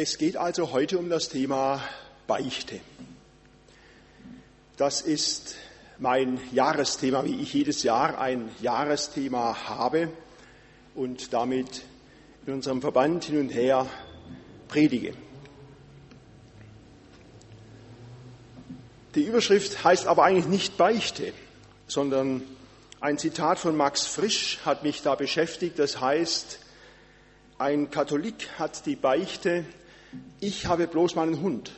Es geht also heute um das Thema Beichte. Das ist mein Jahresthema, wie ich jedes Jahr ein Jahresthema habe und damit in unserem Verband hin und her predige. Die Überschrift heißt aber eigentlich nicht Beichte, sondern ein Zitat von Max Frisch hat mich da beschäftigt. Das heißt, ein Katholik hat die Beichte, ich habe bloß meinen Hund.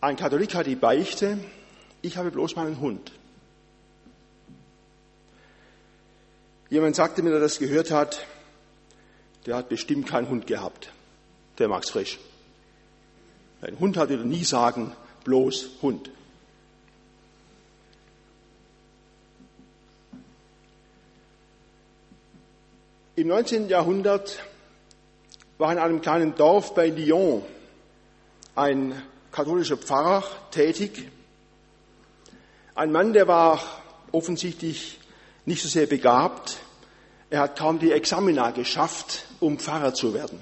Ein Katholik hat die Beichte, ich habe bloß meinen Hund. Jemand sagte mir, der das gehört hat, der hat bestimmt keinen Hund gehabt, der Max Frisch. Ein Hund hat er nie sagen, bloß Hund. Im 19. Jahrhundert war in einem kleinen Dorf bei Lyon ein katholischer Pfarrer tätig. Ein Mann, der war offensichtlich nicht so sehr begabt. Er hat kaum die Examina geschafft, um Pfarrer zu werden.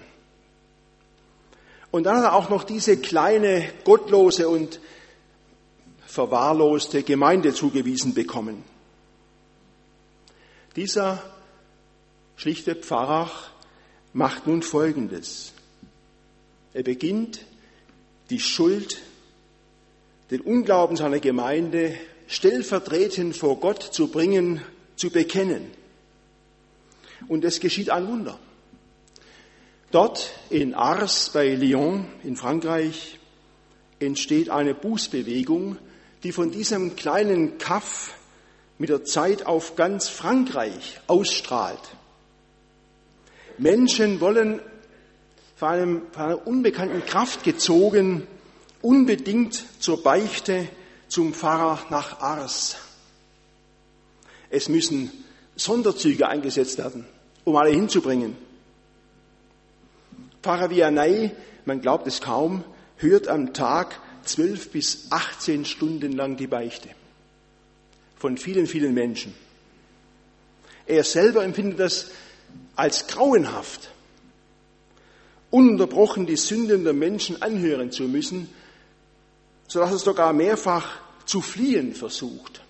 Und dann hat er auch noch diese kleine, gottlose und verwahrloste Gemeinde zugewiesen bekommen. Dieser schlichte Pfarrer macht nun Folgendes. Er beginnt die Schuld, den Unglauben seiner Gemeinde stellvertretend vor Gott zu bringen, zu bekennen. Und es geschieht ein Wunder. Dort in Ars bei Lyon in Frankreich entsteht eine Bußbewegung, die von diesem kleinen Kaff mit der Zeit auf ganz Frankreich ausstrahlt. Menschen wollen von, einem, von einer unbekannten Kraft gezogen, unbedingt zur Beichte zum Pfarrer nach Ars. Es müssen Sonderzüge eingesetzt werden, um alle hinzubringen. Pfarrer Vianney, man glaubt es kaum, hört am Tag zwölf bis 18 Stunden lang die Beichte. Von vielen, vielen Menschen. Er selber empfindet das als grauenhaft, ununterbrochen die Sünden der Menschen anhören zu müssen, sodass er sogar mehrfach zu fliehen versucht.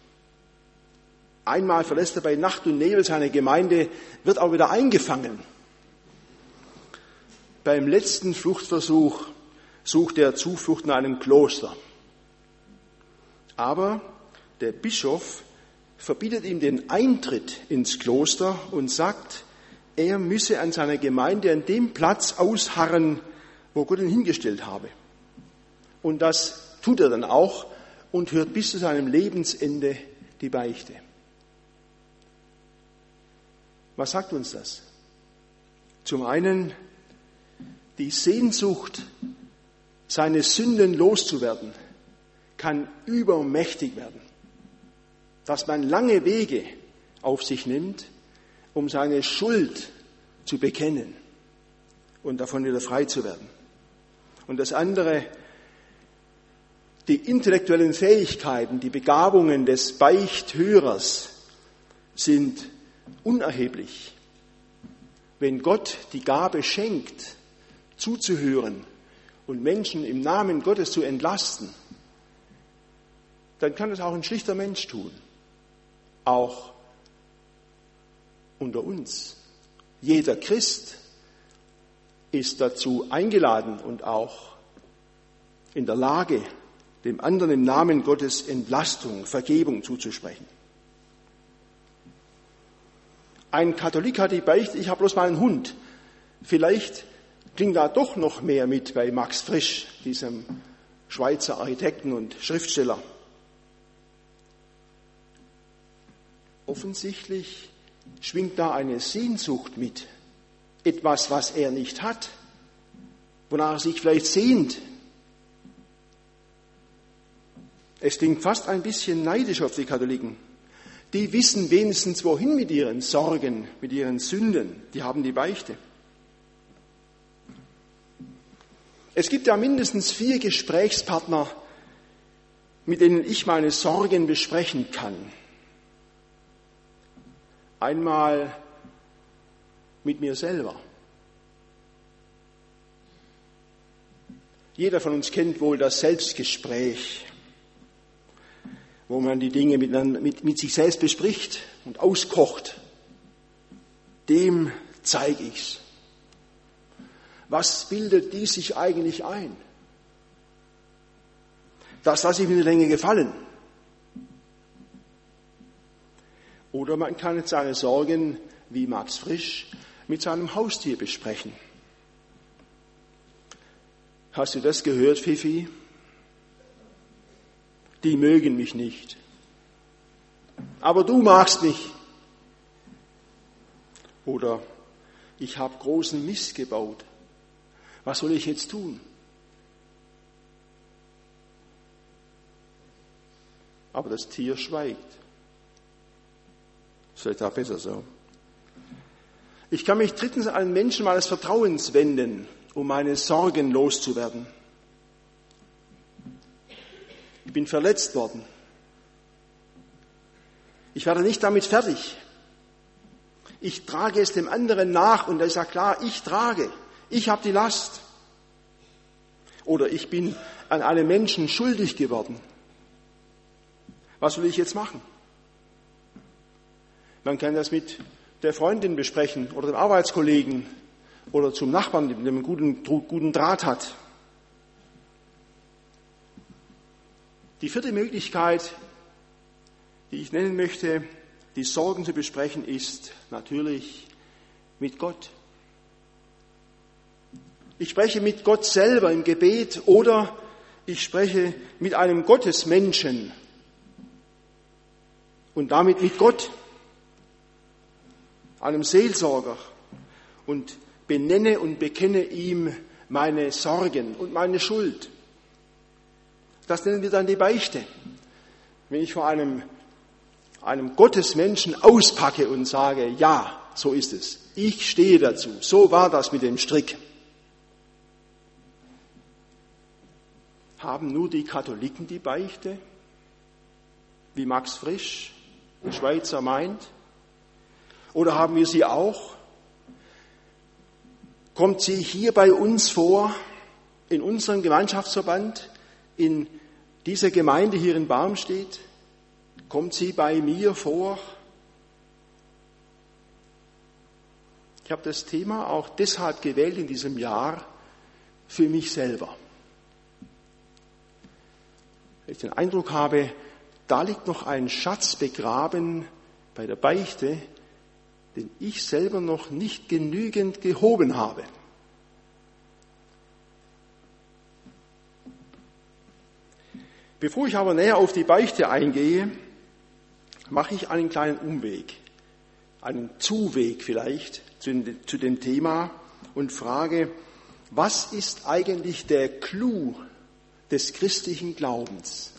Einmal verlässt er bei Nacht und Nebel seine Gemeinde, wird auch wieder eingefangen. Beim letzten Fluchtversuch sucht er Zuflucht in einem Kloster. Aber der Bischof verbietet ihm den Eintritt ins Kloster und sagt, er müsse an seiner Gemeinde an dem Platz ausharren, wo Gott ihn hingestellt habe. Und das tut er dann auch und hört bis zu seinem Lebensende die Beichte. Was sagt uns das? Zum einen die Sehnsucht, seine Sünden loszuwerden, kann übermächtig werden. Dass man lange Wege auf sich nimmt, um seine Schuld zu bekennen und davon wieder frei zu werden. Und das andere, die intellektuellen Fähigkeiten, die Begabungen des Beichthörers sind unerheblich. Wenn Gott die Gabe schenkt, zuzuhören und Menschen im Namen Gottes zu entlasten, dann kann es auch ein schlichter Mensch tun. Auch unter uns. Jeder Christ ist dazu eingeladen und auch in der Lage, dem anderen im Namen Gottes Entlastung, Vergebung zuzusprechen. Ein Katholik hat die Beichte, ich habe bloß mal einen Hund. Vielleicht klingt da doch noch mehr mit bei Max Frisch, diesem Schweizer Architekten und Schriftsteller. Offensichtlich schwingt da eine Sehnsucht mit, etwas, was er nicht hat, wonach er sich vielleicht sehnt. Es klingt fast ein bisschen neidisch auf die Katholiken. Die wissen wenigstens wohin mit ihren Sorgen, mit ihren Sünden. Die haben die Beichte. Es gibt ja mindestens vier Gesprächspartner, mit denen ich meine Sorgen besprechen kann. Einmal mit mir selber. Jeder von uns kennt wohl das Selbstgespräch, wo man die Dinge mit, mit, mit sich selbst bespricht und auskocht. Dem zeige ich's. Was bildet die sich eigentlich ein? Das lasse ich mir länger gefallen. Oder man kann seine Sorgen, wie Max Frisch, mit seinem Haustier besprechen. Hast du das gehört, Fifi? Die mögen mich nicht. Aber du magst mich. Oder ich habe großen Mist gebaut. Was soll ich jetzt tun? Aber das Tier schweigt. Vielleicht auch besser so. Ich kann mich drittens an Menschen meines Vertrauens wenden, um meine Sorgen loszuwerden. Ich bin verletzt worden. Ich werde nicht damit fertig. Ich trage es dem anderen nach und da ist ja klar, ich trage, ich habe die Last. Oder ich bin an alle Menschen schuldig geworden. Was will ich jetzt machen? Man kann das mit der Freundin besprechen oder dem Arbeitskollegen oder zum Nachbarn, mit dem guten, guten Draht hat. Die vierte Möglichkeit, die ich nennen möchte, die Sorgen zu besprechen, ist natürlich mit Gott. Ich spreche mit Gott selber im Gebet oder ich spreche mit einem Gottesmenschen und damit mit Gott einem Seelsorger und benenne und bekenne ihm meine Sorgen und meine Schuld. Das nennen wir dann die Beichte. Wenn ich vor einem, einem Gottesmenschen auspacke und sage, ja, so ist es. Ich stehe dazu. So war das mit dem Strick. Haben nur die Katholiken die Beichte? Wie Max Frisch, der Schweizer meint? Oder haben wir sie auch? Kommt sie hier bei uns vor, in unserem Gemeinschaftsverband, in dieser Gemeinde hier in Barmstedt? Kommt sie bei mir vor? Ich habe das Thema auch deshalb gewählt in diesem Jahr für mich selber. Weil ich den Eindruck habe, da liegt noch ein Schatz begraben bei der Beichte, den ich selber noch nicht genügend gehoben habe. Bevor ich aber näher auf die Beichte eingehe, mache ich einen kleinen Umweg, einen Zuweg vielleicht zu dem Thema und frage, was ist eigentlich der Clou des christlichen Glaubens?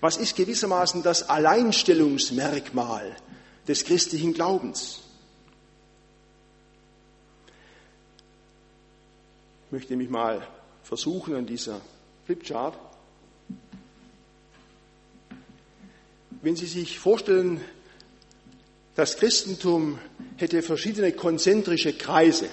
Was ist gewissermaßen das Alleinstellungsmerkmal des christlichen Glaubens? Möchte mich mal versuchen an dieser Flipchart. Wenn Sie sich vorstellen, das Christentum hätte verschiedene konzentrische Kreise.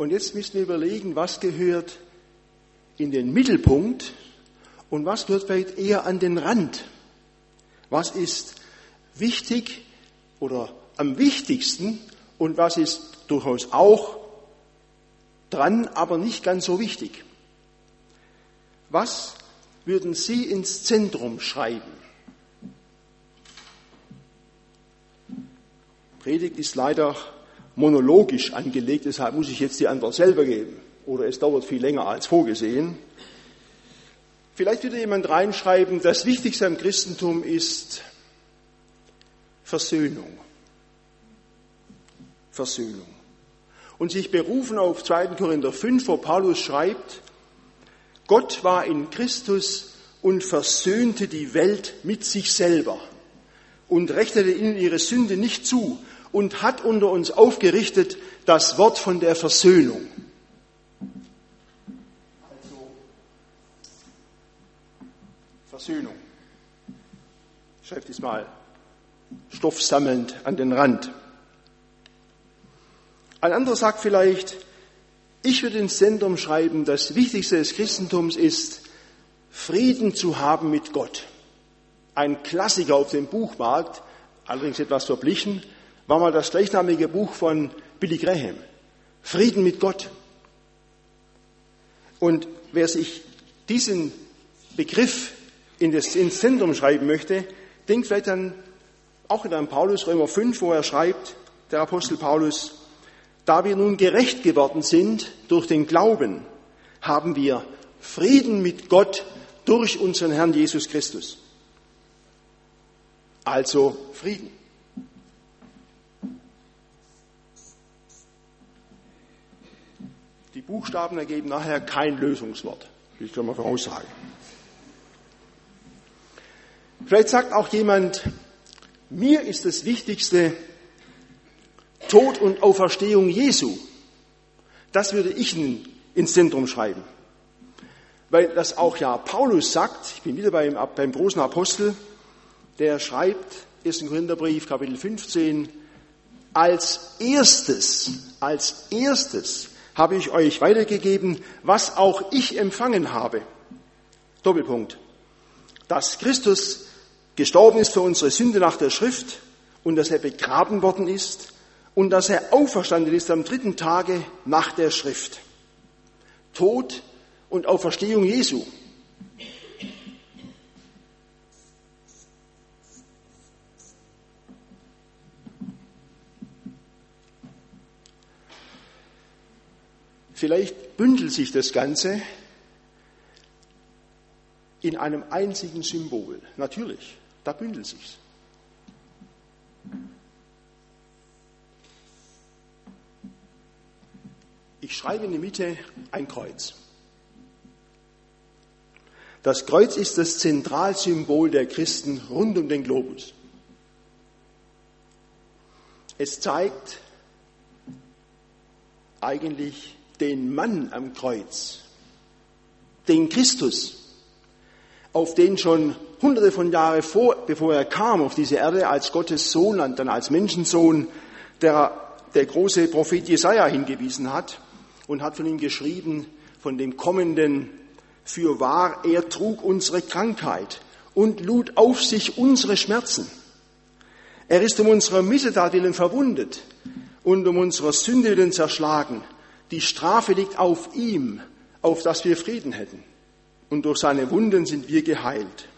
Und jetzt müssen wir überlegen, was gehört in den Mittelpunkt und was gehört vielleicht eher an den Rand. Was ist wichtig oder am wichtigsten und was ist durchaus auch dran, aber nicht ganz so wichtig. Was würden Sie ins Zentrum schreiben? Predigt ist leider monologisch angelegt, deshalb muss ich jetzt die Antwort selber geben. Oder es dauert viel länger als vorgesehen. Vielleicht würde jemand reinschreiben, das Wichtigste am Christentum ist Versöhnung. Versöhnung. Und sich berufen auf 2. Korinther 5, wo Paulus schreibt, Gott war in Christus und versöhnte die Welt mit sich selber und rechnete ihnen ihre Sünde nicht zu und hat unter uns aufgerichtet das Wort von der Versöhnung. Also Versöhnung. Ich schreibe dies mal stoffsammelnd an den Rand. Ein anderer sagt vielleicht, ich würde ins Zentrum schreiben, das Wichtigste des Christentums ist, Frieden zu haben mit Gott. Ein Klassiker auf dem Buchmarkt, allerdings etwas verblichen, war mal das gleichnamige Buch von Billy Graham. Frieden mit Gott. Und wer sich diesen Begriff in das, ins Zentrum schreiben möchte, denkt vielleicht dann auch in einem Paulus Römer 5, wo er schreibt, der Apostel Paulus, da wir nun gerecht geworden sind durch den Glauben, haben wir Frieden mit Gott durch unseren Herrn Jesus Christus. Also Frieden. Die Buchstaben ergeben nachher kein Lösungswort, ich schon mal voraussagen. Vielleicht sagt auch jemand, mir ist das Wichtigste Tod und Auferstehung Jesu. Das würde ich ins Zentrum schreiben. Weil das auch ja Paulus sagt, ich bin wieder beim, beim großen Apostel, der schreibt, 1. Korintherbrief, Kapitel 15, als erstes, als erstes habe ich euch weitergegeben, was auch ich empfangen habe. Doppelpunkt. Dass Christus gestorben ist für unsere Sünde nach der Schrift und dass er begraben worden ist und dass er auferstanden ist am dritten Tage nach der Schrift. Tod und Auferstehung Jesu. Vielleicht bündelt sich das Ganze in einem einzigen Symbol. Natürlich, da bündelt sich's. Ich schreibe in die Mitte ein Kreuz. Das Kreuz ist das Zentralsymbol der Christen rund um den Globus. Es zeigt eigentlich den Mann am Kreuz, den Christus, auf den schon hunderte von Jahren vor, bevor er kam auf diese Erde als Gottes Sohn und dann als Menschensohn, der, der große Prophet Jesaja hingewiesen hat und hat von ihm geschrieben, von dem kommenden für wahr, er trug unsere Krankheit und lud auf sich unsere Schmerzen. Er ist um unsere Missetat willen verwundet und um unsere Sünde willen zerschlagen. Die Strafe liegt auf ihm, auf dass wir Frieden hätten. Und durch seine Wunden sind wir geheilt.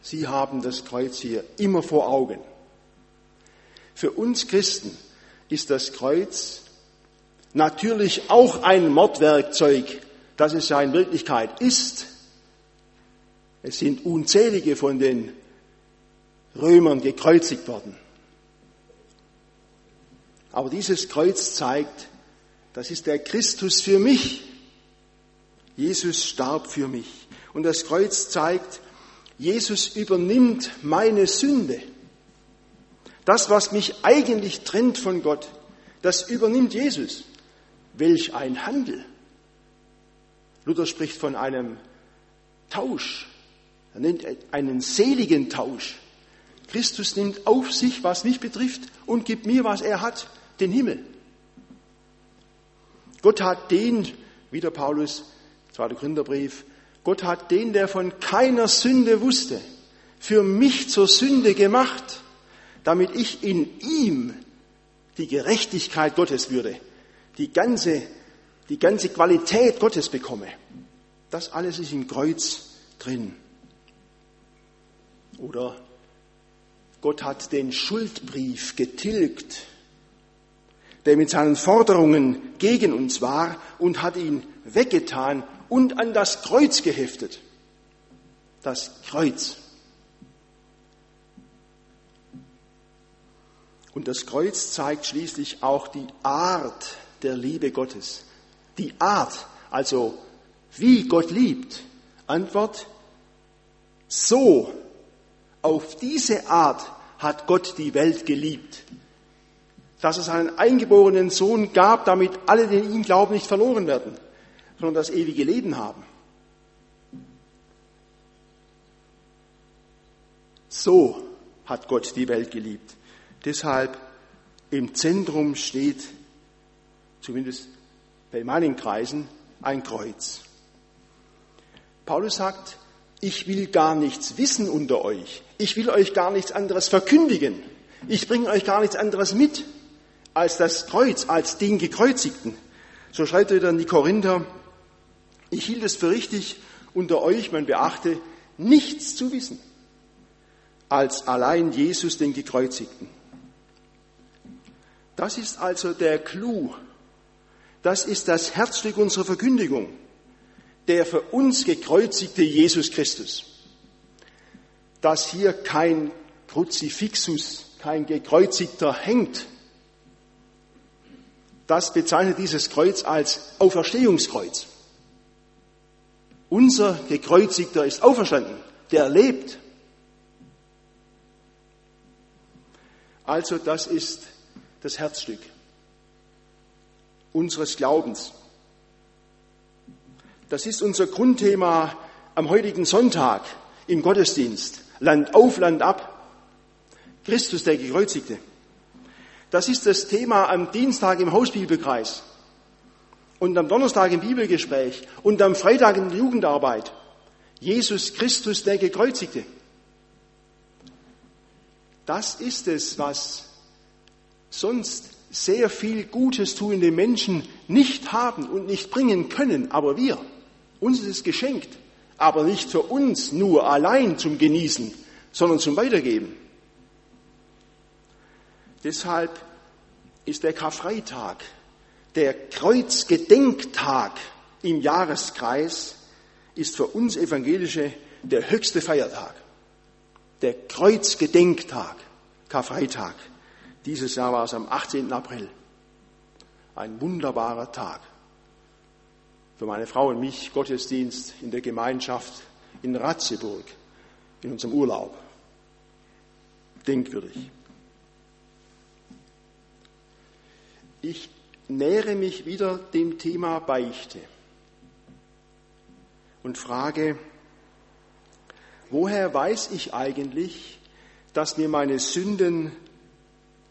Sie haben das Kreuz hier immer vor Augen. Für uns Christen ist das Kreuz natürlich auch ein Mordwerkzeug, das es ja in Wirklichkeit ist. Es sind unzählige von den Römern gekreuzigt worden. Aber dieses Kreuz zeigt, das ist der Christus für mich. Jesus starb für mich. Und das Kreuz zeigt, Jesus übernimmt meine Sünde. Das, was mich eigentlich trennt von Gott, das übernimmt Jesus. Welch ein Handel. Luther spricht von einem Tausch. Er nennt einen seligen Tausch. Christus nimmt auf sich, was mich betrifft, und gibt mir, was er hat, den Himmel. Gott hat den, wieder Paulus, 2. Gründerbrief, Gott hat den, der von keiner Sünde wusste, für mich zur Sünde gemacht, damit ich in ihm die Gerechtigkeit Gottes würde, die ganze, die ganze Qualität Gottes bekomme. Das alles ist im Kreuz drin. Oder Gott hat den Schuldbrief getilgt der mit seinen Forderungen gegen uns war und hat ihn weggetan und an das Kreuz geheftet. Das Kreuz. Und das Kreuz zeigt schließlich auch die Art der Liebe Gottes. Die Art, also wie Gott liebt. Antwort, so, auf diese Art hat Gott die Welt geliebt. Dass es einen eingeborenen Sohn gab, damit alle, die ihn glauben, nicht verloren werden, sondern das ewige Leben haben. So hat Gott die Welt geliebt. Deshalb im Zentrum steht, zumindest bei meinen Kreisen, ein Kreuz. Paulus sagt, ich will gar nichts wissen unter euch. Ich will euch gar nichts anderes verkündigen. Ich bringe euch gar nichts anderes mit als das Kreuz, als den Gekreuzigten. So schreibt er dann die Korinther, ich hielt es für richtig, unter euch, man beachte, nichts zu wissen als allein Jesus den Gekreuzigten. Das ist also der Clou. Das ist das Herzstück unserer Verkündigung. Der für uns gekreuzigte Jesus Christus. Dass hier kein Kruzifixus, kein Gekreuzigter hängt. Das bezeichnet dieses Kreuz als Auferstehungskreuz. Unser Gekreuzigter ist auferstanden, der lebt. Also das ist das Herzstück unseres Glaubens. Das ist unser Grundthema am heutigen Sonntag im Gottesdienst. Land auf, Land ab. Christus der Gekreuzigte. Das ist das Thema am Dienstag im Hausbibelkreis und am Donnerstag im Bibelgespräch und am Freitag in der Jugendarbeit. Jesus Christus der Gekreuzigte. Das ist es, was sonst sehr viel Gutes tuende Menschen nicht haben und nicht bringen können, aber wir. Uns ist es geschenkt, aber nicht für uns nur allein zum Genießen, sondern zum Weitergeben. Deshalb ist der Karfreitag, der Kreuzgedenktag im Jahreskreis, ist für uns Evangelische der höchste Feiertag der Kreuzgedenktag, Karfreitag. Dieses Jahr war es am 18. April. Ein wunderbarer Tag. Für meine Frau und mich Gottesdienst in der Gemeinschaft in Ratzeburg, in unserem Urlaub. Denkwürdig. Ich nähere mich wieder dem Thema Beichte und frage, woher weiß ich eigentlich, dass mir meine Sünden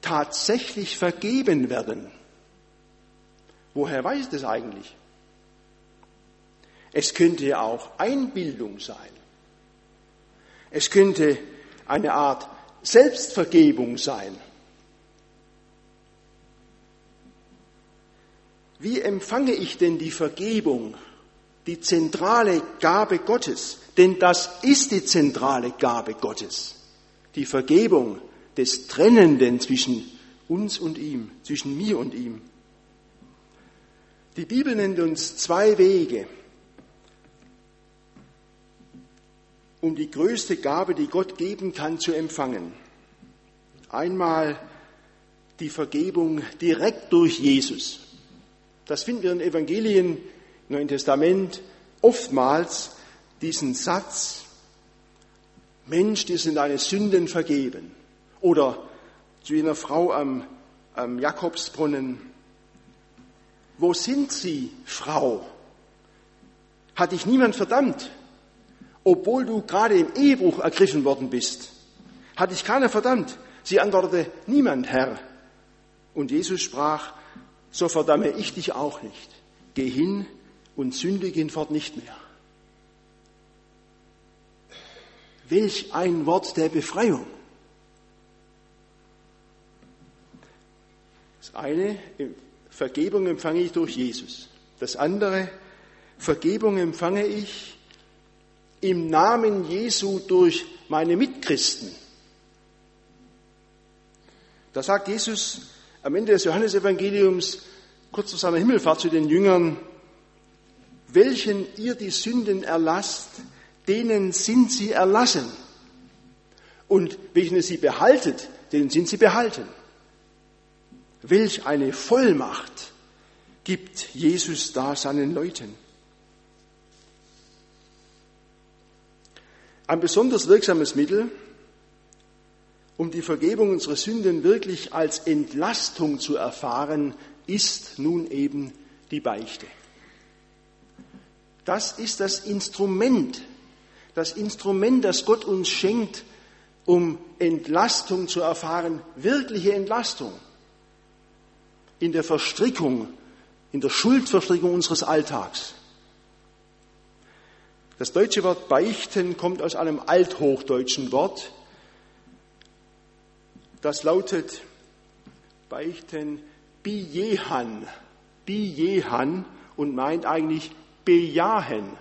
tatsächlich vergeben werden? Woher weiß ich das eigentlich? Es könnte ja auch Einbildung sein. Es könnte eine Art Selbstvergebung sein. Wie empfange ich denn die Vergebung, die zentrale Gabe Gottes? Denn das ist die zentrale Gabe Gottes. Die Vergebung des Trennenden zwischen uns und ihm, zwischen mir und ihm. Die Bibel nennt uns zwei Wege, um die größte Gabe, die Gott geben kann, zu empfangen. Einmal die Vergebung direkt durch Jesus. Das finden wir in Evangelien, im Neuen Testament oftmals diesen Satz, Mensch, dir sind deine Sünden vergeben. Oder zu jener Frau am, am Jakobsbrunnen, wo sind Sie, Frau? Hat dich niemand verdammt, obwohl du gerade im Ehebruch ergriffen worden bist? Hat dich keiner verdammt? Sie antwortete, niemand, Herr. Und Jesus sprach, so verdamme ich dich auch nicht. Geh hin und sündige hinfort nicht mehr. Welch ein Wort der Befreiung. Das eine, Vergebung empfange ich durch Jesus. Das andere, Vergebung empfange ich im Namen Jesu durch meine Mitchristen. Da sagt Jesus am Ende des Johannesevangeliums, kurz vor seiner Himmelfahrt zu den Jüngern, welchen ihr die Sünden erlasst, denen sind sie erlassen. Und welchen sie behaltet, denen sind sie behalten. Welch eine Vollmacht gibt Jesus da seinen Leuten. Ein besonders wirksames Mittel, um die Vergebung unserer Sünden wirklich als Entlastung zu erfahren, ist nun eben die Beichte. Das ist das Instrument, das Instrument, das Gott uns schenkt, um Entlastung zu erfahren, wirkliche Entlastung in der Verstrickung, in der Schuldverstrickung unseres Alltags. Das deutsche Wort beichten kommt aus einem althochdeutschen Wort, das lautet beichten bijehan, bijehan und meint eigentlich bejahen.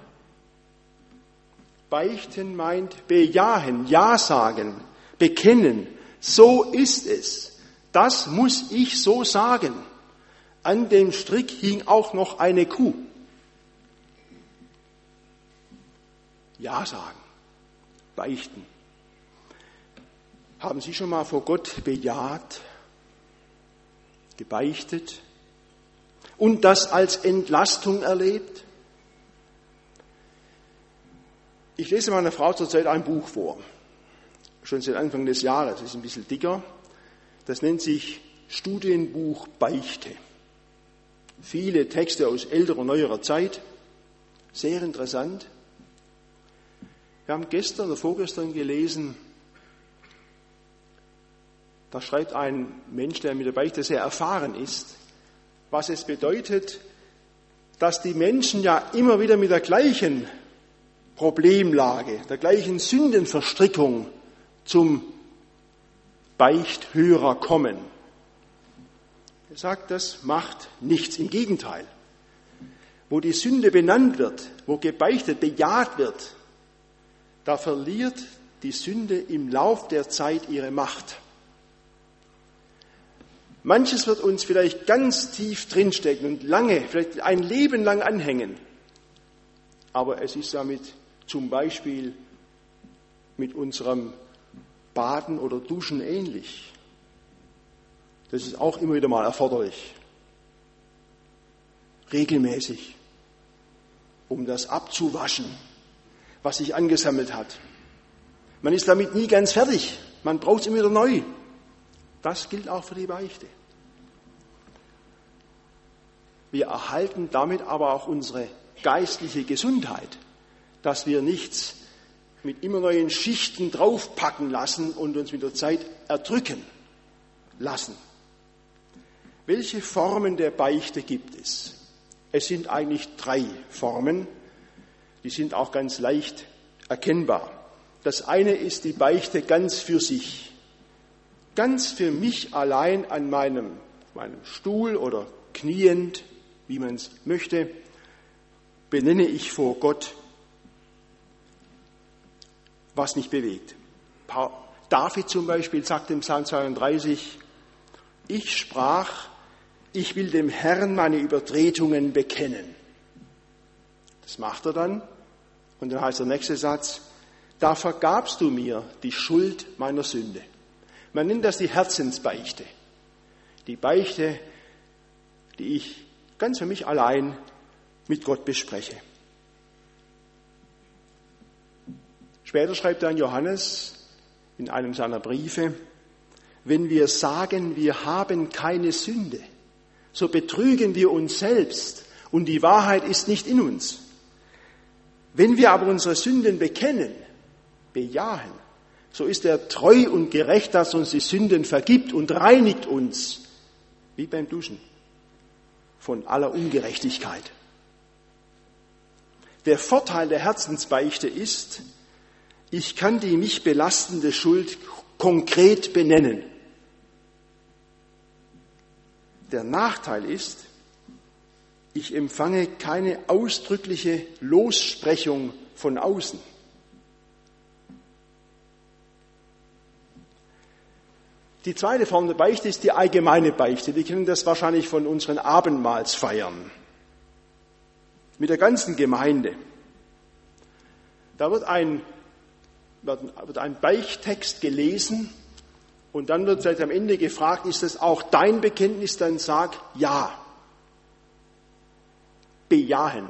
Beichten meint bejahen, ja sagen, bekennen. So ist es. Das muss ich so sagen. An dem Strick hing auch noch eine Kuh. Ja sagen, beichten. Haben Sie schon mal vor Gott bejaht, gebeichtet und das als Entlastung erlebt? Ich lese meiner Frau zurzeit ein Buch vor, schon seit Anfang des Jahres, ist ein bisschen dicker. Das nennt sich Studienbuch Beichte. Viele Texte aus älterer, neuerer Zeit, sehr interessant. Wir haben gestern oder vorgestern gelesen, da schreibt ein Mensch, der mit der Beichte sehr erfahren ist, was es bedeutet, dass die Menschen ja immer wieder mit der gleichen Problemlage, der gleichen Sündenverstrickung zum Beichthörer kommen. Er sagt, das macht nichts. Im Gegenteil. Wo die Sünde benannt wird, wo gebeichtet, bejaht wird, da verliert die Sünde im Lauf der Zeit ihre Macht. Manches wird uns vielleicht ganz tief drinstecken und lange, vielleicht ein Leben lang anhängen. Aber es ist damit zum Beispiel mit unserem Baden oder Duschen ähnlich. Das ist auch immer wieder mal erforderlich. Regelmäßig, um das abzuwaschen, was sich angesammelt hat. Man ist damit nie ganz fertig. Man braucht es immer wieder neu. Das gilt auch für die Beichte. Wir erhalten damit aber auch unsere geistliche Gesundheit, dass wir nichts mit immer neuen Schichten draufpacken lassen und uns mit der Zeit erdrücken lassen. Welche Formen der Beichte gibt es? Es sind eigentlich drei Formen, die sind auch ganz leicht erkennbar. Das eine ist die Beichte ganz für sich ganz für mich allein an meinem, meinem Stuhl oder kniend, wie man es möchte, benenne ich vor Gott, was mich bewegt. David zum Beispiel sagt im Psalm 32, ich sprach, ich will dem Herrn meine Übertretungen bekennen. Das macht er dann. Und dann heißt der nächste Satz, da vergabst du mir die Schuld meiner Sünde. Man nennt das die Herzensbeichte. Die Beichte, die ich ganz für mich allein mit Gott bespreche. Später schreibt dann Johannes in einem seiner Briefe, wenn wir sagen, wir haben keine Sünde, so betrügen wir uns selbst und die Wahrheit ist nicht in uns. Wenn wir aber unsere Sünden bekennen, bejahen, so ist er treu und gerecht, dass uns die Sünden vergibt und reinigt uns, wie beim Duschen, von aller Ungerechtigkeit. Der Vorteil der Herzensbeichte ist, ich kann die mich belastende Schuld konkret benennen. Der Nachteil ist, ich empfange keine ausdrückliche Lossprechung von außen. Die zweite Form der Beichte ist die allgemeine Beichte. Wir kennen das wahrscheinlich von unseren Abendmahlsfeiern mit der ganzen Gemeinde. Da wird ein, wird ein Beichttext gelesen und dann wird vielleicht am Ende gefragt, ist das auch dein Bekenntnis? Dann sag ja. Bejahen.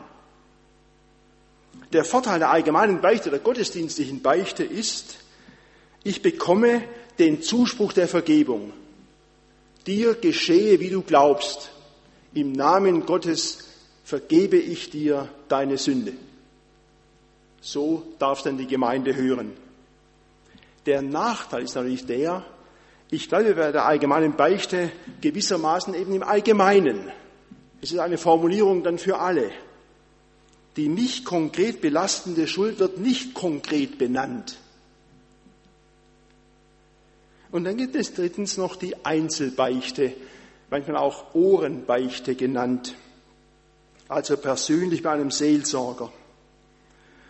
Der Vorteil der allgemeinen Beichte, der gottesdienstlichen Beichte ist, ich bekomme den Zuspruch der Vergebung. Dir geschehe, wie du glaubst. Im Namen Gottes vergebe ich dir deine Sünde. So darf dann die Gemeinde hören. Der Nachteil ist natürlich der, ich bleibe bei der allgemeinen Beichte gewissermaßen eben im Allgemeinen. Es ist eine Formulierung dann für alle. Die nicht konkret belastende Schuld wird nicht konkret benannt. Und dann gibt es drittens noch die Einzelbeichte, manchmal auch Ohrenbeichte genannt, also persönlich bei einem Seelsorger.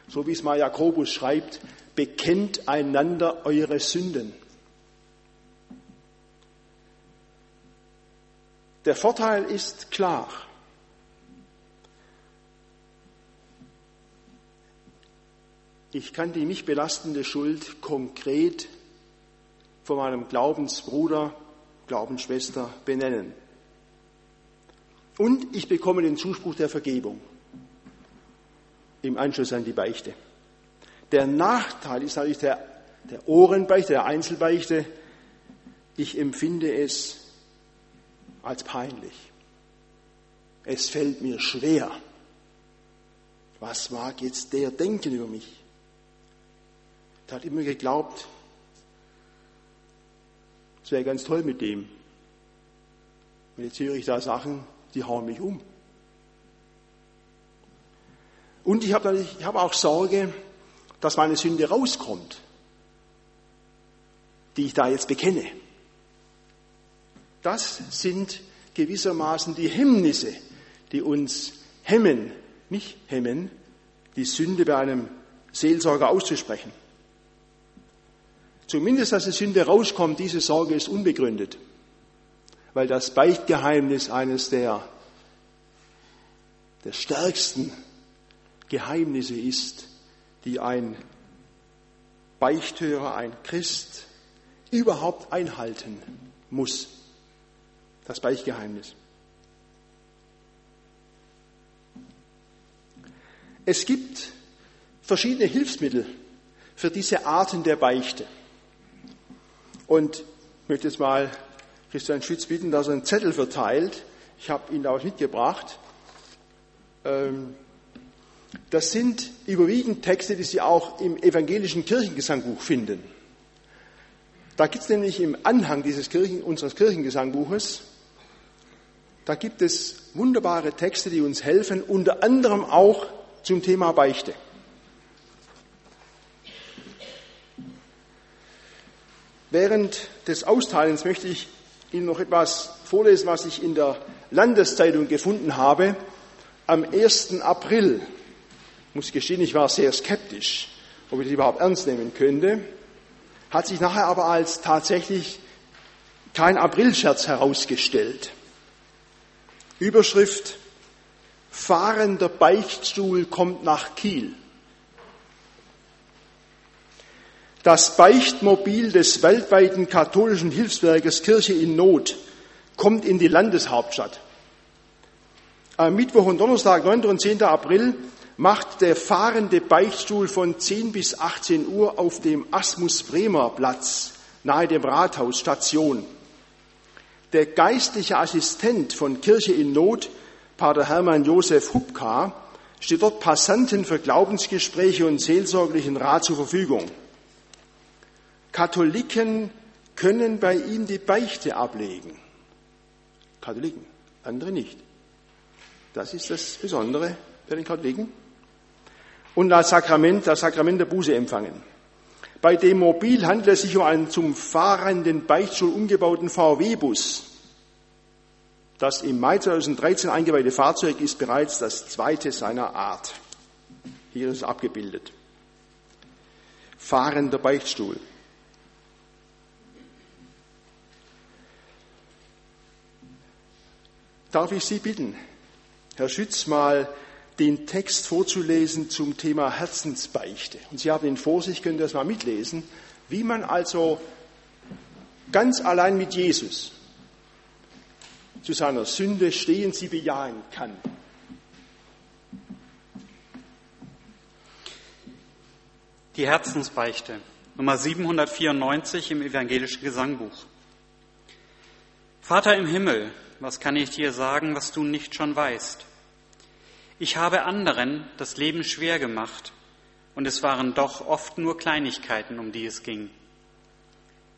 So wie es mal Jakobus schreibt, bekennt einander eure Sünden. Der Vorteil ist klar. Ich kann die mich belastende Schuld konkret von meinem Glaubensbruder, Glaubensschwester benennen. Und ich bekomme den Zuspruch der Vergebung im Anschluss an die Beichte. Der Nachteil ist natürlich der, der Ohrenbeichte, der Einzelbeichte. Ich empfinde es als peinlich. Es fällt mir schwer. Was mag jetzt der denken über mich? Der hat immer geglaubt, es wäre ganz toll mit dem. Und jetzt höre ich da Sachen, die hauen mich um. Und ich habe, habe auch Sorge, dass meine Sünde rauskommt, die ich da jetzt bekenne. Das sind gewissermaßen die Hemmnisse, die uns hemmen, nicht hemmen, die Sünde bei einem Seelsorger auszusprechen. Zumindest, dass die Sünde rauskommt, diese Sorge ist unbegründet, weil das Beichtgeheimnis eines der, der stärksten Geheimnisse ist, die ein Beichthörer, ein Christ überhaupt einhalten muss das Beichtgeheimnis. Es gibt verschiedene Hilfsmittel für diese Arten der Beichte. Und ich möchte jetzt mal Christian Schütz bitten, dass er einen Zettel verteilt. Ich habe Ihnen da was mitgebracht. Ähm, das sind überwiegend Texte, die Sie auch im evangelischen Kirchengesangbuch finden. Da gibt es nämlich im Anhang dieses Kirchen, unseres Kirchengesangbuches da gibt es wunderbare Texte, die uns helfen, unter anderem auch zum Thema Beichte. Während des Austeilens möchte ich Ihnen noch etwas vorlesen, was ich in der Landeszeitung gefunden habe. Am 1. April, muss gestehen, ich war sehr skeptisch, ob ich das überhaupt ernst nehmen könnte, hat sich nachher aber als tatsächlich kein Aprilscherz herausgestellt. Überschrift Fahrender Beichtstuhl kommt nach Kiel. Das Beichtmobil des weltweiten katholischen Hilfswerkes Kirche in Not kommt in die Landeshauptstadt. Am Mittwoch und Donnerstag, 9. und 10. April, macht der fahrende Beichtstuhl von 10 bis 18 Uhr auf dem Asmus Bremer Platz nahe dem Rathaus Station. Der geistliche Assistent von Kirche in Not, Pater Hermann Josef Hubka, steht dort Passanten für Glaubensgespräche und seelsorglichen Rat zur Verfügung. Katholiken können bei ihm die Beichte ablegen. Katholiken, andere nicht. Das ist das Besondere bei den Katholiken. Und das Sakrament, das Sakrament der Buße empfangen. Bei dem Mobil handelt es sich um einen zum fahrenden Beichtstuhl umgebauten VW-Bus. Das im Mai 2013 eingeweihte Fahrzeug ist bereits das zweite seiner Art. Hier ist es abgebildet. Fahrender Beichtstuhl. Darf ich Sie bitten, Herr Schütz, mal den Text vorzulesen zum Thema Herzensbeichte. Und Sie haben ihn vor sich, können das mal mitlesen, wie man also ganz allein mit Jesus zu seiner Sünde stehen, sie bejahen kann. Die Herzensbeichte. Nummer 794 im evangelischen Gesangbuch. Vater im Himmel, was kann ich dir sagen, was du nicht schon weißt? Ich habe anderen das Leben schwer gemacht, und es waren doch oft nur Kleinigkeiten, um die es ging.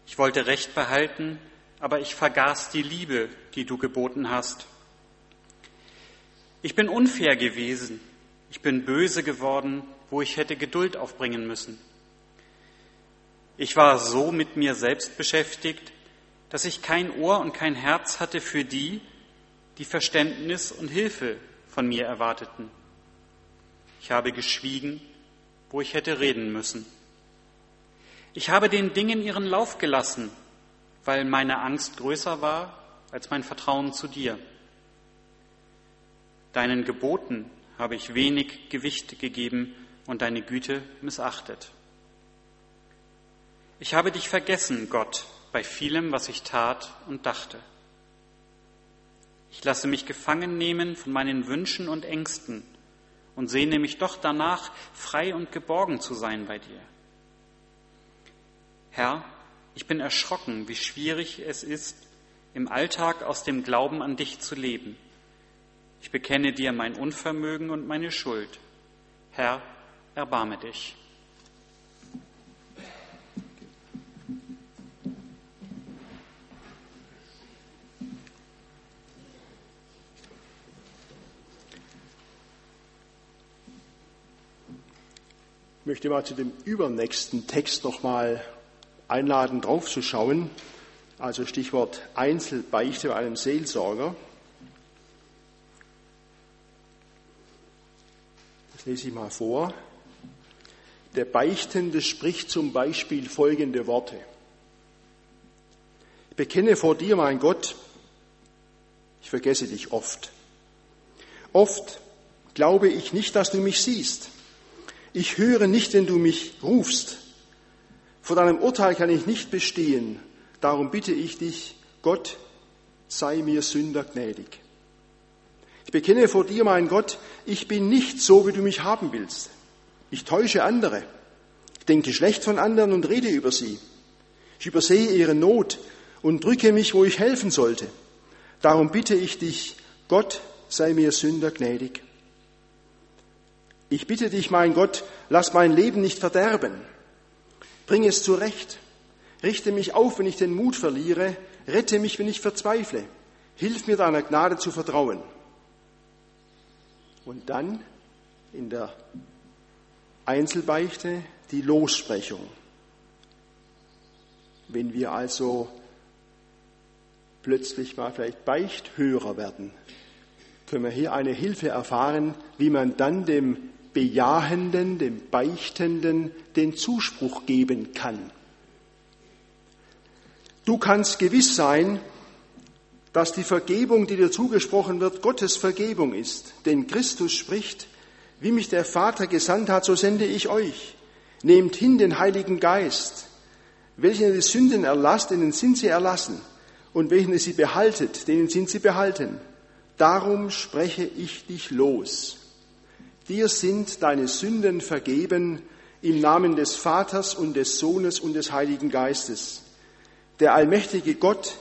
Ich wollte Recht behalten, aber ich vergaß die Liebe, die du geboten hast. Ich bin unfair gewesen, ich bin böse geworden, wo ich hätte Geduld aufbringen müssen. Ich war so mit mir selbst beschäftigt, dass ich kein Ohr und kein Herz hatte für die, die Verständnis und Hilfe von mir erwarteten. Ich habe geschwiegen, wo ich hätte reden müssen. Ich habe den Dingen ihren Lauf gelassen, weil meine Angst größer war als mein Vertrauen zu dir. Deinen Geboten habe ich wenig Gewicht gegeben und deine Güte missachtet. Ich habe dich vergessen, Gott, bei vielem, was ich tat und dachte. Ich lasse mich gefangen nehmen von meinen Wünschen und Ängsten und sehne mich doch danach, frei und geborgen zu sein bei dir. Herr, ich bin erschrocken, wie schwierig es ist, im Alltag aus dem Glauben an dich zu leben. Ich bekenne dir mein Unvermögen und meine Schuld. Herr, erbarme dich. Ich möchte mal zu dem übernächsten Text noch mal einladen, draufzuschauen. Also Stichwort Einzelbeichte bei einem Seelsorger. Das lese ich mal vor. Der Beichtende spricht zum Beispiel folgende Worte. Ich bekenne vor dir, mein Gott, ich vergesse dich oft. Oft glaube ich nicht, dass du mich siehst. Ich höre nicht, wenn du mich rufst. Vor deinem Urteil kann ich nicht bestehen. Darum bitte ich dich, Gott, sei mir Sünder gnädig. Ich bekenne vor dir, mein Gott, ich bin nicht so, wie du mich haben willst. Ich täusche andere. Ich denke schlecht von anderen und rede über sie. Ich übersehe ihre Not und drücke mich, wo ich helfen sollte. Darum bitte ich dich, Gott, sei mir Sünder gnädig. Ich bitte dich, mein Gott, lass mein Leben nicht verderben. Bring es zurecht. Richte mich auf, wenn ich den Mut verliere. Rette mich, wenn ich verzweifle. Hilf mir deiner Gnade zu vertrauen. Und dann in der Einzelbeichte die Lossprechung. Wenn wir also plötzlich mal vielleicht Beichthörer werden, können wir hier eine Hilfe erfahren, wie man dann dem Bejahenden, dem Beichtenden den Zuspruch geben kann. Du kannst gewiss sein, dass die Vergebung, die dir zugesprochen wird, Gottes Vergebung ist. Denn Christus spricht, wie mich der Vater gesandt hat, so sende ich euch. Nehmt hin den Heiligen Geist. Welchen die Sünden erlasst, denen sind sie erlassen. Und welchen sie behaltet, denen sind sie behalten. Darum spreche ich dich los. Dir sind deine Sünden vergeben im Namen des Vaters und des Sohnes und des Heiligen Geistes. Der allmächtige Gott,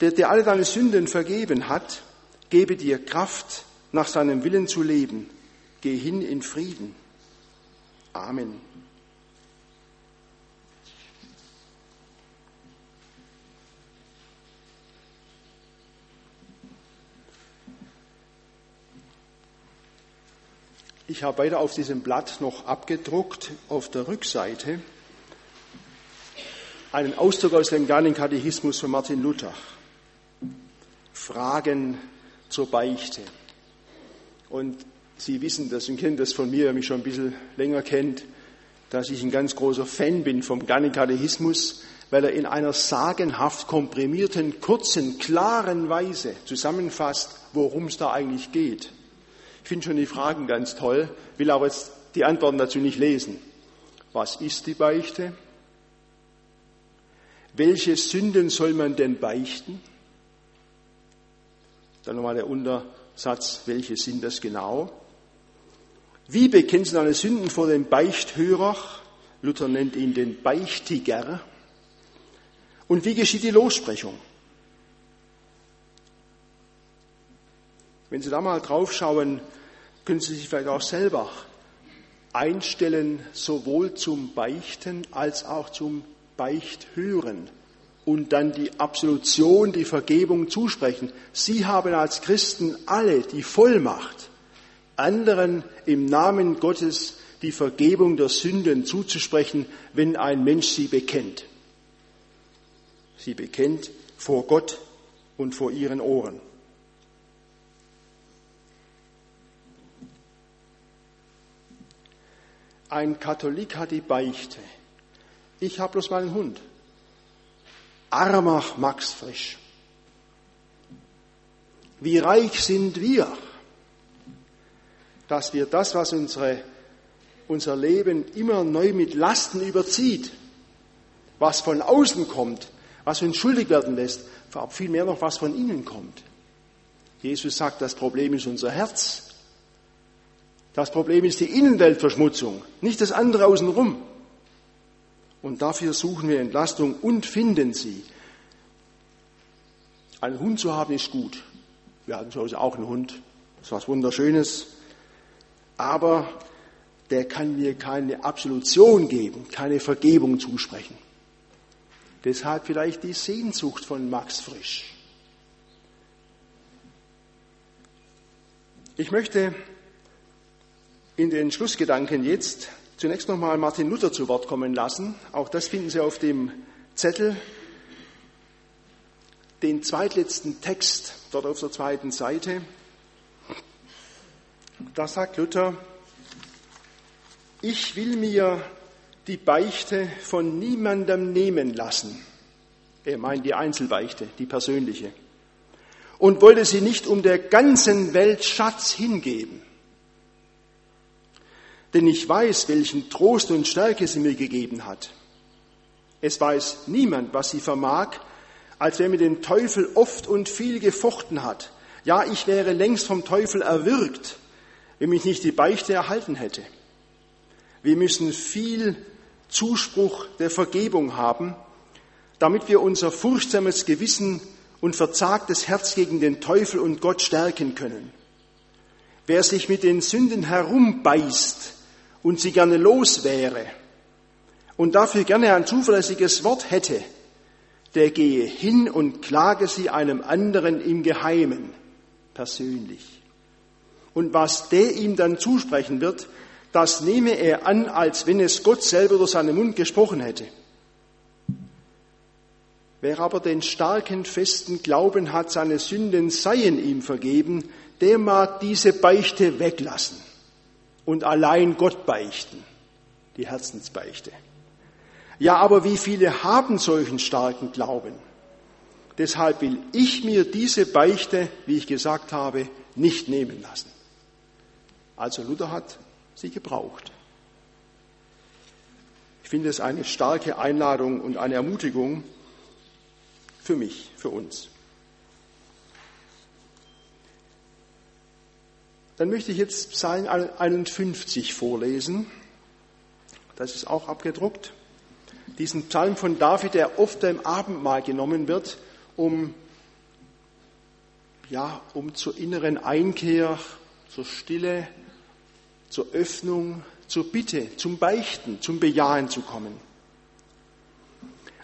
der dir alle deine Sünden vergeben hat, gebe dir Kraft, nach seinem Willen zu leben. Geh hin in Frieden. Amen. Ich habe weiter auf diesem Blatt noch abgedruckt, auf der Rückseite, einen Ausdruck aus dem kleinen Katechismus von Martin Luther. Fragen zur Beichte. Und Sie wissen das und kennen das von mir, wer mich schon ein bisschen länger kennt, dass ich ein ganz großer Fan bin vom kleinen Katechismus, weil er in einer sagenhaft komprimierten, kurzen, klaren Weise zusammenfasst, worum es da eigentlich geht. Ich finde schon die Fragen ganz toll, will aber jetzt die Antworten dazu nicht lesen. Was ist die Beichte? Welche Sünden soll man denn beichten? Dann nochmal der Untersatz, welche sind das genau? Wie bekennst du deine Sünden vor dem Beichthörer? Luther nennt ihn den Beichtiger. Und wie geschieht die Lossprechung? Wenn Sie da mal draufschauen, können Sie sich vielleicht auch selber einstellen, sowohl zum Beichten als auch zum Beichthören und dann die Absolution, die Vergebung zusprechen. Sie haben als Christen alle die Vollmacht, anderen im Namen Gottes die Vergebung der Sünden zuzusprechen, wenn ein Mensch sie bekennt. Sie bekennt vor Gott und vor ihren Ohren. Ein Katholik hat die Beichte. Ich habe bloß meinen Hund. Armer Max Frisch. Wie reich sind wir, dass wir das, was unsere, unser Leben immer neu mit Lasten überzieht, was von außen kommt, was uns schuldig werden lässt, vielmehr noch was von innen kommt. Jesus sagt, das Problem ist unser Herz. Das Problem ist die Innenweltverschmutzung, nicht das andere außenrum. Und dafür suchen wir Entlastung und finden sie. Einen Hund zu haben ist gut. Wir hatten zu Hause auch einen Hund. Das ist was Wunderschönes. Aber der kann mir keine Absolution geben, keine Vergebung zusprechen. Deshalb vielleicht die Sehnsucht von Max Frisch. Ich möchte in den Schlussgedanken jetzt zunächst nochmal Martin Luther zu Wort kommen lassen. Auch das finden Sie auf dem Zettel. Den zweitletzten Text dort auf der zweiten Seite. Da sagt Luther, ich will mir die Beichte von niemandem nehmen lassen. Er meint die Einzelbeichte, die persönliche. Und wollte sie nicht um der ganzen Welt Schatz hingeben denn ich weiß, welchen Trost und Stärke sie mir gegeben hat. Es weiß niemand, was sie vermag, als wer mit dem Teufel oft und viel gefochten hat. Ja, ich wäre längst vom Teufel erwürgt, wenn mich nicht die Beichte erhalten hätte. Wir müssen viel Zuspruch der Vergebung haben, damit wir unser furchtsames Gewissen und verzagtes Herz gegen den Teufel und Gott stärken können. Wer sich mit den Sünden herumbeißt, und sie gerne los wäre und dafür gerne ein zuverlässiges Wort hätte, der gehe hin und klage sie einem anderen im Geheimen, persönlich. Und was der ihm dann zusprechen wird, das nehme er an, als wenn es Gott selber durch seinen Mund gesprochen hätte. Wer aber den starken, festen Glauben hat, seine Sünden seien ihm vergeben, der mag diese Beichte weglassen und allein Gott beichten, die Herzensbeichte. Ja, aber wie viele haben solchen starken Glauben? Deshalb will ich mir diese Beichte, wie ich gesagt habe, nicht nehmen lassen. Also Luther hat sie gebraucht. Ich finde es eine starke Einladung und eine Ermutigung für mich, für uns. Dann möchte ich jetzt Psalm 51 vorlesen. Das ist auch abgedruckt. Diesen Psalm von David, der oft im Abendmahl genommen wird, um, ja, um zur inneren Einkehr, zur Stille, zur Öffnung, zur Bitte, zum Beichten, zum Bejahen zu kommen.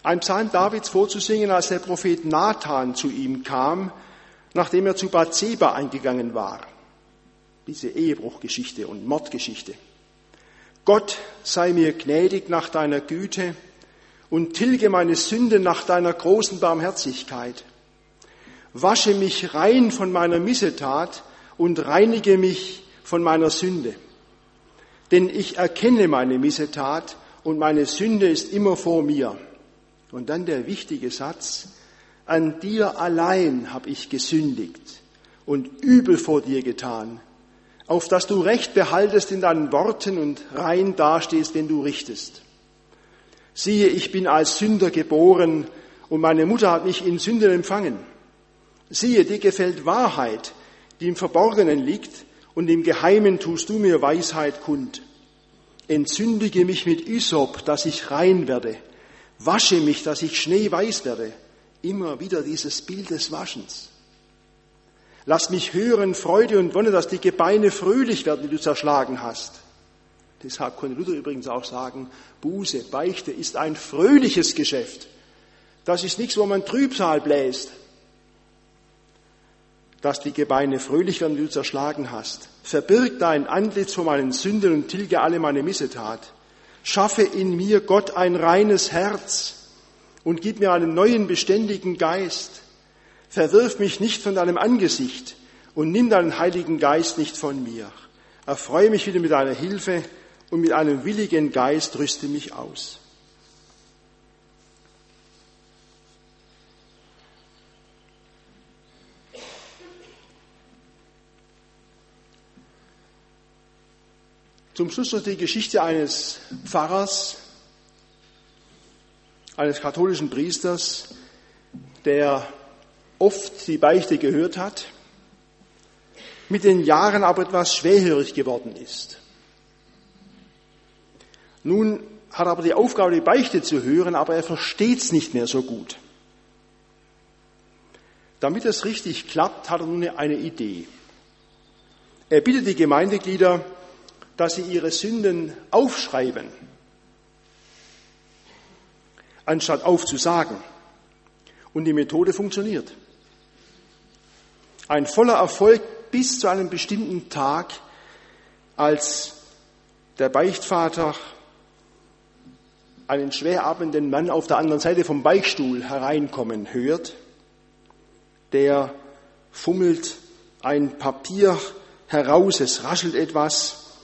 Ein Psalm Davids vorzusingen, als der Prophet Nathan zu ihm kam, nachdem er zu Bathseba eingegangen war diese Ehebruchgeschichte und Mordgeschichte. Gott sei mir gnädig nach deiner Güte und tilge meine Sünde nach deiner großen Barmherzigkeit. Wasche mich rein von meiner Missetat und reinige mich von meiner Sünde. Denn ich erkenne meine Missetat und meine Sünde ist immer vor mir. Und dann der wichtige Satz, an dir allein habe ich gesündigt und übel vor dir getan, auf dass du Recht behaltest in deinen Worten und rein dastehst, wenn du richtest. Siehe, ich bin als Sünder geboren und meine Mutter hat mich in Sünden empfangen. Siehe, dir gefällt Wahrheit, die im Verborgenen liegt und im Geheimen tust du mir Weisheit kund. Entzündige mich mit Ysop, dass ich rein werde. Wasche mich, dass ich schneeweiß werde. Immer wieder dieses Bild des Waschens. Lass mich hören Freude und Wonne, dass die Gebeine fröhlich werden, die du zerschlagen hast. Deshalb konnte Luther übrigens auch sagen, Buße, Beichte ist ein fröhliches Geschäft. Das ist nichts, wo man Trübsal bläst. Dass die Gebeine fröhlich werden, die du zerschlagen hast. Verbirg dein Antlitz vor meinen Sünden und tilge alle meine Missetat. Schaffe in mir, Gott, ein reines Herz und gib mir einen neuen, beständigen Geist. Verwirf mich nicht von deinem Angesicht und nimm deinen Heiligen Geist nicht von mir. Erfreue mich wieder mit deiner Hilfe und mit einem willigen Geist rüste mich aus. Zum Schluss noch die Geschichte eines Pfarrers, eines katholischen Priesters, der oft die Beichte gehört hat, mit den Jahren aber etwas schwerhörig geworden ist. Nun hat er aber die Aufgabe, die Beichte zu hören, aber er versteht es nicht mehr so gut. Damit es richtig klappt, hat er nun eine Idee. Er bittet die Gemeindeglieder, dass sie ihre Sünden aufschreiben, anstatt aufzusagen. Und die Methode funktioniert. Ein voller Erfolg bis zu einem bestimmten Tag, als der Beichtvater einen schweratmenden Mann auf der anderen Seite vom Beichtstuhl hereinkommen hört, der fummelt ein Papier heraus, es raschelt etwas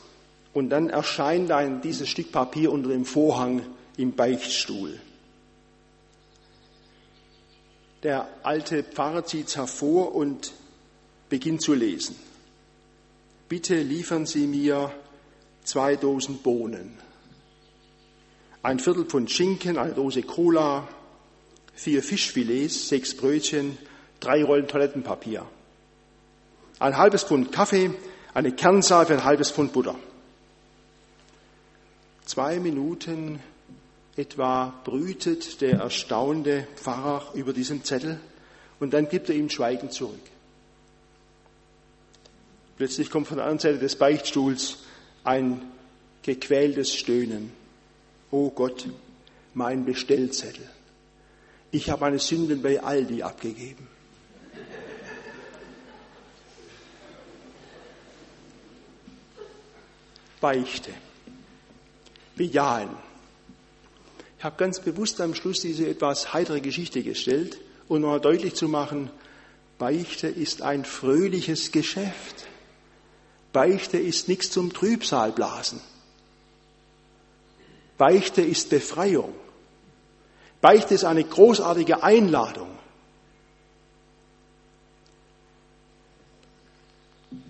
und dann erscheint ein, dieses Stück Papier unter dem Vorhang im Beichtstuhl. Der alte Pfarrer zieht es hervor und beginnt zu lesen. Bitte liefern Sie mir zwei Dosen Bohnen ein Viertel Pfund Schinken, eine Dose Cola, vier Fischfilets, sechs Brötchen, drei Rollen Toilettenpapier, ein halbes Pfund Kaffee, eine Kernsalbe, ein halbes Pfund Butter. Zwei Minuten etwa brütet der erstaunte Pfarrer über diesen Zettel und dann gibt er ihm schweigend zurück. Plötzlich kommt von der anderen Seite des Beichtstuhls ein gequältes Stöhnen oh Gott, mein Bestellzettel. Ich habe meine Sünden bei Aldi abgegeben. Beichte. Bejahen. Ich habe ganz bewusst am Schluss diese etwas heitere Geschichte gestellt, um noch deutlich zu machen, Beichte ist ein fröhliches Geschäft. Beichte ist nichts zum Trübsalblasen. Beichte ist Befreiung. Beichte ist eine großartige Einladung.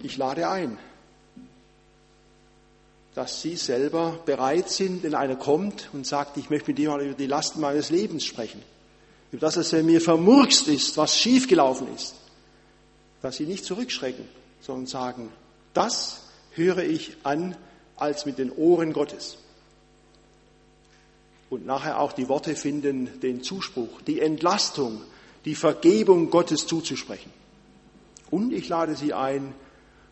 Ich lade ein, dass Sie selber bereit sind, wenn einer kommt und sagt, ich möchte mit dir mal über die Lasten meines Lebens sprechen, über das, was mir vermurkst ist, was schiefgelaufen ist, dass Sie nicht zurückschrecken, sondern sagen, das höre ich an als mit den Ohren Gottes und nachher auch die Worte finden, den Zuspruch, die Entlastung, die Vergebung Gottes zuzusprechen. Und ich lade Sie ein,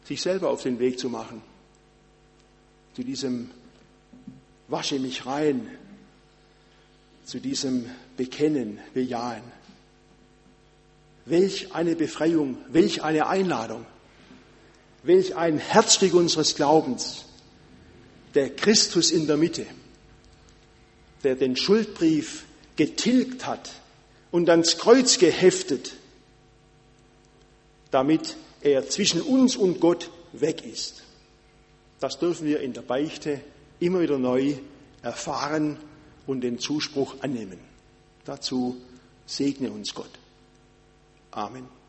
sich selber auf den Weg zu machen, zu diesem Wasche mich rein, zu diesem Bekennen, Bejahen. Welch eine Befreiung, welch eine Einladung, welch ein Herzstück unseres Glaubens, der Christus in der Mitte der den Schuldbrief getilgt hat und ans Kreuz geheftet, damit er zwischen uns und Gott weg ist. Das dürfen wir in der Beichte immer wieder neu erfahren und den Zuspruch annehmen. Dazu segne uns Gott. Amen.